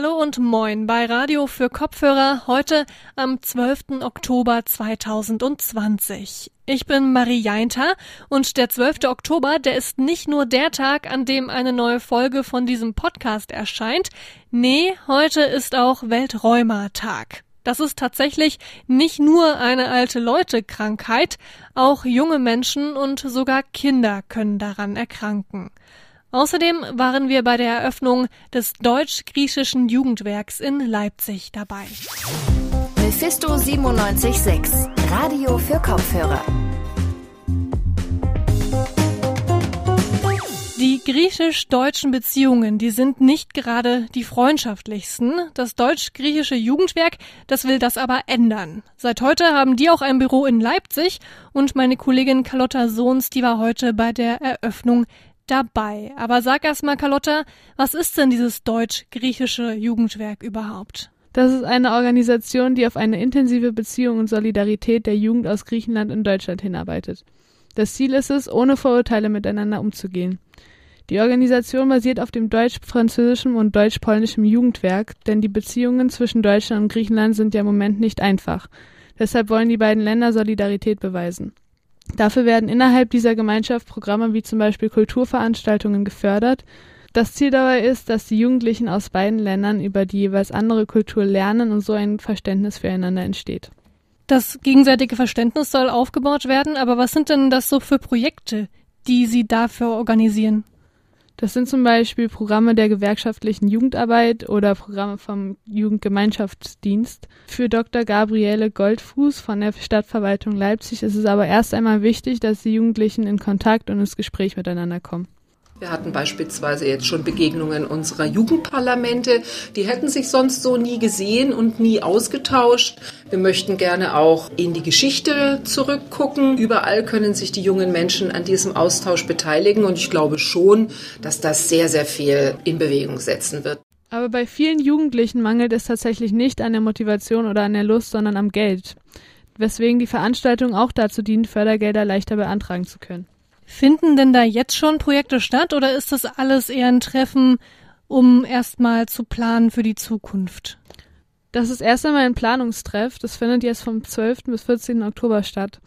Hallo und moin bei Radio für Kopfhörer heute am 12. Oktober 2020. Ich bin Marie Jainter und der 12. Oktober, der ist nicht nur der Tag, an dem eine neue Folge von diesem Podcast erscheint. Nee, heute ist auch Welträumertag. Das ist tatsächlich nicht nur eine alte Leute Krankheit, auch junge Menschen und sogar Kinder können daran erkranken. Außerdem waren wir bei der Eröffnung des deutsch-griechischen Jugendwerks in Leipzig dabei. Mephisto 976, Radio für Kopfhörer. Die griechisch-deutschen Beziehungen, die sind nicht gerade die freundschaftlichsten. Das deutsch-griechische Jugendwerk, das will das aber ändern. Seit heute haben die auch ein Büro in Leipzig und meine Kollegin Carlotta Sohns, die war heute bei der Eröffnung dabei. Aber sag erst mal, Carlotta, was ist denn dieses deutsch-griechische Jugendwerk überhaupt? Das ist eine Organisation, die auf eine intensive Beziehung und Solidarität der Jugend aus Griechenland und Deutschland hinarbeitet. Das Ziel ist es, ohne Vorurteile miteinander umzugehen. Die Organisation basiert auf dem deutsch-französischen und deutsch-polnischen Jugendwerk, denn die Beziehungen zwischen Deutschland und Griechenland sind ja im Moment nicht einfach. Deshalb wollen die beiden Länder Solidarität beweisen. Dafür werden innerhalb dieser Gemeinschaft Programme wie zum Beispiel Kulturveranstaltungen gefördert. Das Ziel dabei ist, dass die Jugendlichen aus beiden Ländern über die jeweils andere Kultur lernen und so ein Verständnis füreinander entsteht. Das gegenseitige Verständnis soll aufgebaut werden, aber was sind denn das so für Projekte, die Sie dafür organisieren? Das sind zum Beispiel Programme der gewerkschaftlichen Jugendarbeit oder Programme vom Jugendgemeinschaftsdienst. Für Dr. Gabriele Goldfuß von der Stadtverwaltung Leipzig ist es aber erst einmal wichtig, dass die Jugendlichen in Kontakt und ins Gespräch miteinander kommen. Wir hatten beispielsweise jetzt schon Begegnungen unserer Jugendparlamente. Die hätten sich sonst so nie gesehen und nie ausgetauscht. Wir möchten gerne auch in die Geschichte zurückgucken. Überall können sich die jungen Menschen an diesem Austausch beteiligen und ich glaube schon, dass das sehr, sehr viel in Bewegung setzen wird. Aber bei vielen Jugendlichen mangelt es tatsächlich nicht an der Motivation oder an der Lust, sondern am Geld. Weswegen die Veranstaltung auch dazu dient, Fördergelder leichter beantragen zu können. Finden denn da jetzt schon Projekte statt oder ist das alles eher ein Treffen, um erstmal zu planen für die Zukunft? Das ist erst einmal ein Planungstreff. Das findet jetzt vom 12. bis 14. Oktober statt.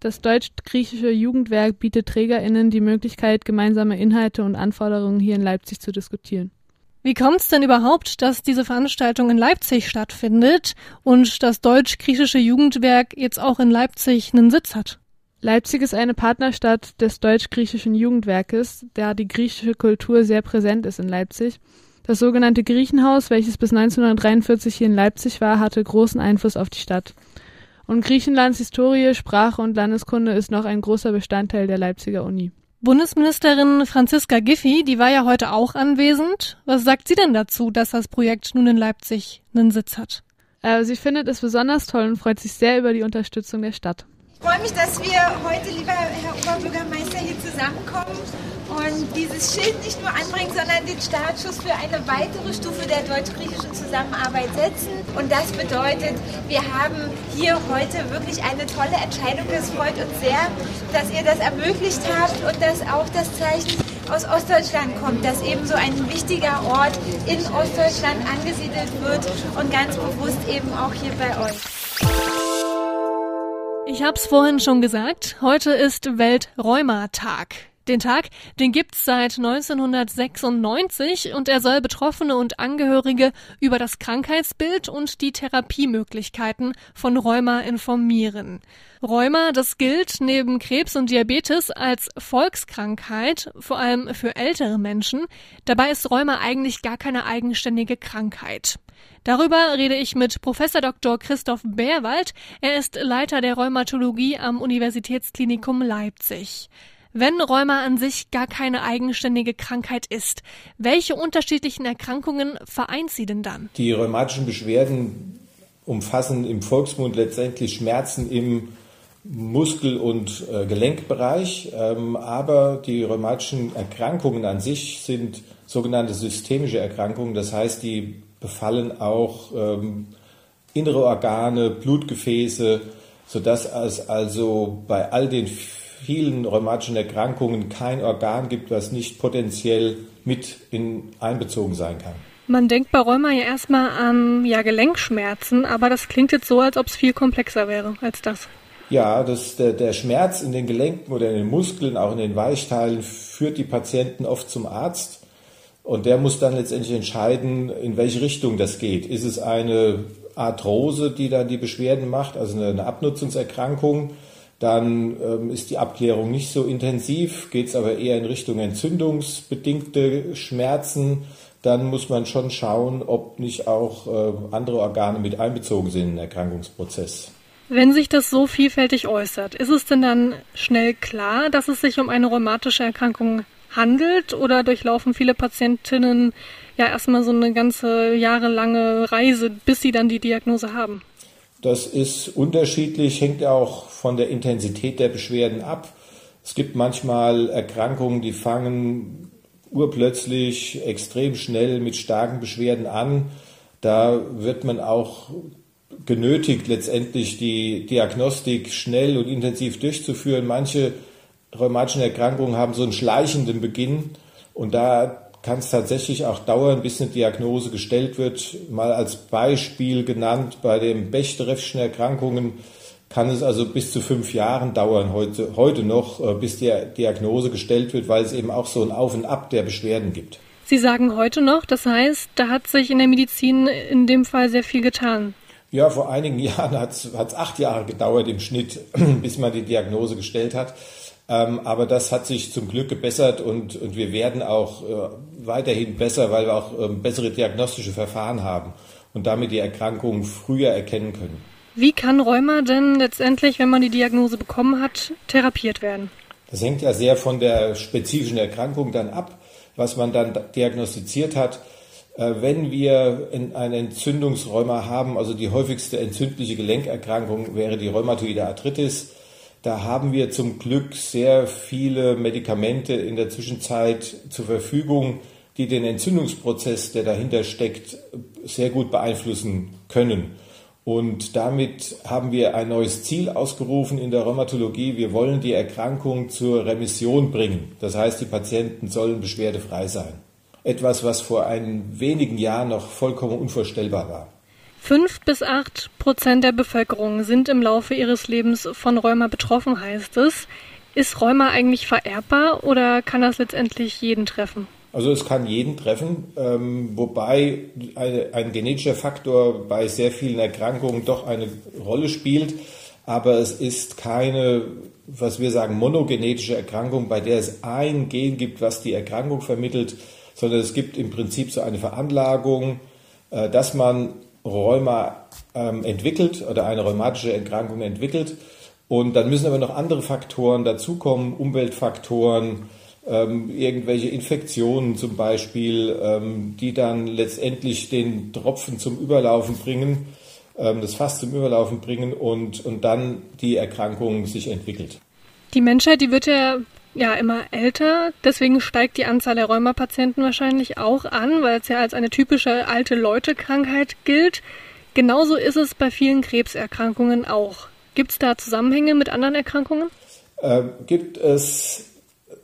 Das deutsch-griechische Jugendwerk bietet TrägerInnen die Möglichkeit, gemeinsame Inhalte und Anforderungen hier in Leipzig zu diskutieren. Wie kommt es denn überhaupt, dass diese Veranstaltung in Leipzig stattfindet und das deutsch-griechische Jugendwerk jetzt auch in Leipzig einen Sitz hat? Leipzig ist eine Partnerstadt des deutsch-griechischen Jugendwerkes, da die griechische Kultur sehr präsent ist in Leipzig. Das sogenannte Griechenhaus, welches bis 1943 hier in Leipzig war, hatte großen Einfluss auf die Stadt. Und Griechenlands Historie, Sprache und Landeskunde ist noch ein großer Bestandteil der Leipziger Uni. Bundesministerin Franziska Giffey, die war ja heute auch anwesend. Was sagt sie denn dazu, dass das Projekt nun in Leipzig einen Sitz hat? Äh, sie findet es besonders toll und freut sich sehr über die Unterstützung der Stadt. Ich freue mich, dass wir heute, lieber Herr Oberbürgermeister, hier zusammenkommen und dieses Schild nicht nur anbringen, sondern den Startschuss für eine weitere Stufe der deutsch-griechischen Zusammenarbeit setzen. Und das bedeutet, wir haben hier heute wirklich eine tolle Entscheidung. Es freut uns sehr, dass ihr das ermöglicht habt und dass auch das Zeichen aus Ostdeutschland kommt, dass eben so ein wichtiger Ort in Ostdeutschland angesiedelt wird und ganz bewusst eben auch hier bei euch. Ich hab's vorhin schon gesagt, heute ist Welträumertag. Den Tag, den gibt's seit 1996 und er soll Betroffene und Angehörige über das Krankheitsbild und die Therapiemöglichkeiten von Rheuma informieren. Rheuma, das gilt neben Krebs und Diabetes als Volkskrankheit, vor allem für ältere Menschen. Dabei ist Rheuma eigentlich gar keine eigenständige Krankheit. Darüber rede ich mit Professor Dr. Christoph Bärwald. Er ist Leiter der Rheumatologie am Universitätsklinikum Leipzig. Wenn Rheuma an sich gar keine eigenständige Krankheit ist, welche unterschiedlichen Erkrankungen vereint sie denn dann? Die rheumatischen Beschwerden umfassen im Volksmund letztendlich Schmerzen im Muskel- und äh, Gelenkbereich, ähm, aber die rheumatischen Erkrankungen an sich sind sogenannte systemische Erkrankungen, das heißt, die befallen auch ähm, innere Organe, Blutgefäße, sodass es also bei all den vielen rheumatischen Erkrankungen kein Organ gibt, was nicht potenziell mit in, einbezogen sein kann. Man denkt bei Rheuma ja erstmal an ja, Gelenkschmerzen, aber das klingt jetzt so, als ob es viel komplexer wäre als das. Ja, das, der, der Schmerz in den Gelenken oder in den Muskeln, auch in den Weichteilen, führt die Patienten oft zum Arzt. Und der muss dann letztendlich entscheiden, in welche Richtung das geht. Ist es eine Arthrose, die dann die Beschwerden macht, also eine, eine Abnutzungserkrankung? Dann ähm, ist die Abklärung nicht so intensiv, geht es aber eher in Richtung entzündungsbedingte Schmerzen dann muss man schon schauen, ob nicht auch äh, andere Organe mit einbezogen sind in den Erkrankungsprozess. Wenn sich das so vielfältig äußert, ist es denn dann schnell klar, dass es sich um eine rheumatische Erkrankung handelt oder durchlaufen viele Patientinnen ja erstmal so eine ganze jahrelange Reise, bis sie dann die Diagnose haben? Das ist unterschiedlich, hängt auch von der Intensität der Beschwerden ab. Es gibt manchmal Erkrankungen, die fangen urplötzlich extrem schnell mit starken Beschwerden an. Da wird man auch genötigt, letztendlich die Diagnostik schnell und intensiv durchzuführen. Manche rheumatischen Erkrankungen haben so einen schleichenden Beginn und da kann es tatsächlich auch dauern, bis eine Diagnose gestellt wird. Mal als Beispiel genannt bei den Bechterewschen Erkrankungen kann es also bis zu fünf Jahren dauern, heute, heute noch, äh, bis die Diagnose gestellt wird, weil es eben auch so ein Auf und Ab der Beschwerden gibt. Sie sagen heute noch, das heißt, da hat sich in der Medizin in dem Fall sehr viel getan. Ja, vor einigen Jahren hat es acht Jahre gedauert im Schnitt, bis man die Diagnose gestellt hat. Ähm, aber das hat sich zum Glück gebessert und, und wir werden auch äh, weiterhin besser, weil wir auch äh, bessere diagnostische Verfahren haben und damit die Erkrankungen früher erkennen können. Wie kann Rheuma denn letztendlich, wenn man die Diagnose bekommen hat, therapiert werden? Das hängt ja sehr von der spezifischen Erkrankung dann ab, was man dann diagnostiziert hat. Äh, wenn wir eine Entzündungsrheuma haben, also die häufigste entzündliche Gelenkerkrankung wäre die rheumatoide Arthritis, da haben wir zum Glück sehr viele Medikamente in der Zwischenzeit zur Verfügung, die den Entzündungsprozess, der dahinter steckt, sehr gut beeinflussen können. Und damit haben wir ein neues Ziel ausgerufen in der Rheumatologie. Wir wollen die Erkrankung zur Remission bringen. Das heißt, die Patienten sollen beschwerdefrei sein. Etwas, was vor einigen wenigen Jahren noch vollkommen unvorstellbar war. Fünf bis acht Prozent der Bevölkerung sind im Laufe ihres Lebens von Rheuma betroffen, heißt es. Ist Rheuma eigentlich vererbbar oder kann das letztendlich jeden treffen? Also es kann jeden treffen, ähm, wobei eine, ein genetischer Faktor bei sehr vielen Erkrankungen doch eine Rolle spielt. Aber es ist keine, was wir sagen, monogenetische Erkrankung, bei der es ein Gen gibt, was die Erkrankung vermittelt, sondern es gibt im Prinzip so eine Veranlagung, äh, dass man Rheuma ähm, entwickelt oder eine rheumatische Erkrankung entwickelt. Und dann müssen aber noch andere Faktoren dazukommen, Umweltfaktoren, ähm, irgendwelche Infektionen zum Beispiel, ähm, die dann letztendlich den Tropfen zum Überlaufen bringen, ähm, das Fass zum Überlaufen bringen und, und dann die Erkrankung sich entwickelt. Die Menschheit, die wird ja, ja immer älter, deswegen steigt die Anzahl der Rheumapatienten wahrscheinlich auch an, weil es ja als eine typische alte Leute-Krankheit gilt. Genauso ist es bei vielen Krebserkrankungen auch. Gibt es da Zusammenhänge mit anderen Erkrankungen? Äh, gibt es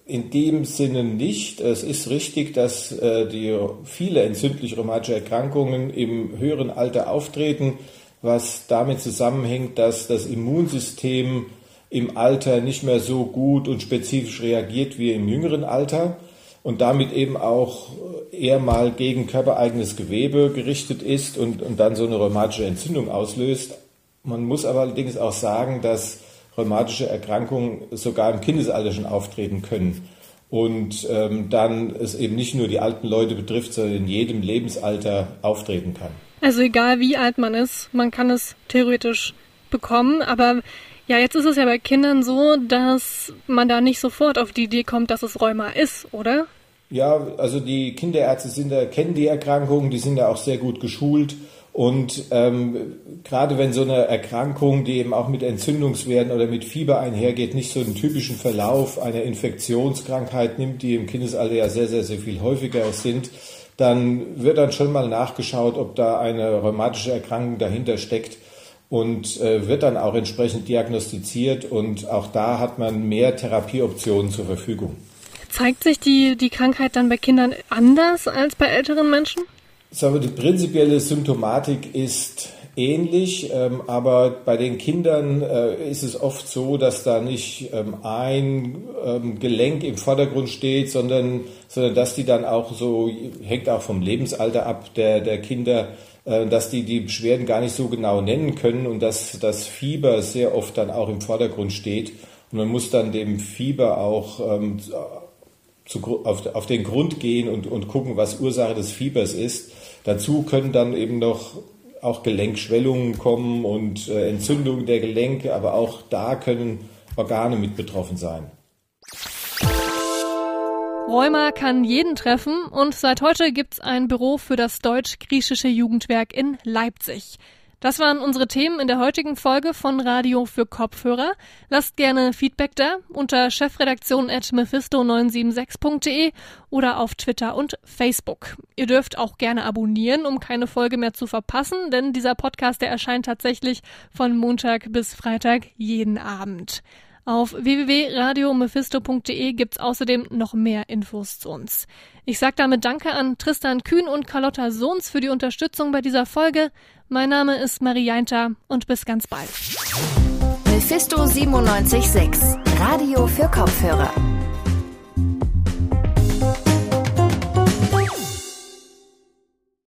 in dem Sinne nicht. Es ist richtig, dass äh, die viele entzündlich rheumatische Erkrankungen im höheren Alter auftreten, was damit zusammenhängt, dass das Immunsystem im Alter nicht mehr so gut und spezifisch reagiert wie im jüngeren Alter und damit eben auch eher mal gegen körpereigenes Gewebe gerichtet ist und, und dann so eine rheumatische Entzündung auslöst. Man muss aber allerdings auch sagen, dass rheumatische Erkrankungen sogar im Kindesalter schon auftreten können. Und ähm, dann es eben nicht nur die alten Leute betrifft, sondern in jedem Lebensalter auftreten kann. Also egal wie alt man ist, man kann es theoretisch bekommen, aber ja, jetzt ist es ja bei Kindern so, dass man da nicht sofort auf die Idee kommt, dass es Rheuma ist, oder? Ja, also die Kinderärzte sind da, kennen die Erkrankungen, die sind da auch sehr gut geschult und ähm, gerade wenn so eine Erkrankung, die eben auch mit Entzündungswerten oder mit Fieber einhergeht, nicht so einen typischen Verlauf einer Infektionskrankheit nimmt, die im Kindesalter ja sehr, sehr, sehr viel häufiger sind, dann wird dann schon mal nachgeschaut, ob da eine rheumatische Erkrankung dahinter steckt und äh, wird dann auch entsprechend diagnostiziert und auch da hat man mehr Therapieoptionen zur Verfügung. Zeigt sich die, die Krankheit dann bei Kindern anders als bei älteren Menschen? Sagen die prinzipielle Symptomatik ist ähnlich, ähm, aber bei den Kindern äh, ist es oft so, dass da nicht ähm, ein ähm, Gelenk im Vordergrund steht, sondern, sondern dass die dann auch so, hängt auch vom Lebensalter ab der, der Kinder, dass die die Beschwerden gar nicht so genau nennen können und dass das Fieber sehr oft dann auch im Vordergrund steht. Und man muss dann dem Fieber auch ähm, zu, auf, auf den Grund gehen und, und gucken, was Ursache des Fiebers ist. Dazu können dann eben noch auch Gelenkschwellungen kommen und äh, Entzündungen der Gelenke, aber auch da können Organe mit betroffen sein. Rheuma kann jeden treffen und seit heute gibt's ein Büro für das deutsch-griechische Jugendwerk in Leipzig. Das waren unsere Themen in der heutigen Folge von Radio für Kopfhörer. Lasst gerne Feedback da unter chefredaktion at mephisto976.de oder auf Twitter und Facebook. Ihr dürft auch gerne abonnieren, um keine Folge mehr zu verpassen, denn dieser Podcast, der erscheint tatsächlich von Montag bis Freitag jeden Abend. Auf www.radiomephisto.de gibt's außerdem noch mehr Infos zu uns. Ich sage damit Danke an Tristan Kühn und Carlotta Sohns für die Unterstützung bei dieser Folge. Mein Name ist Marie Jainter und bis ganz bald. Mephisto 976, Radio für Kopfhörer.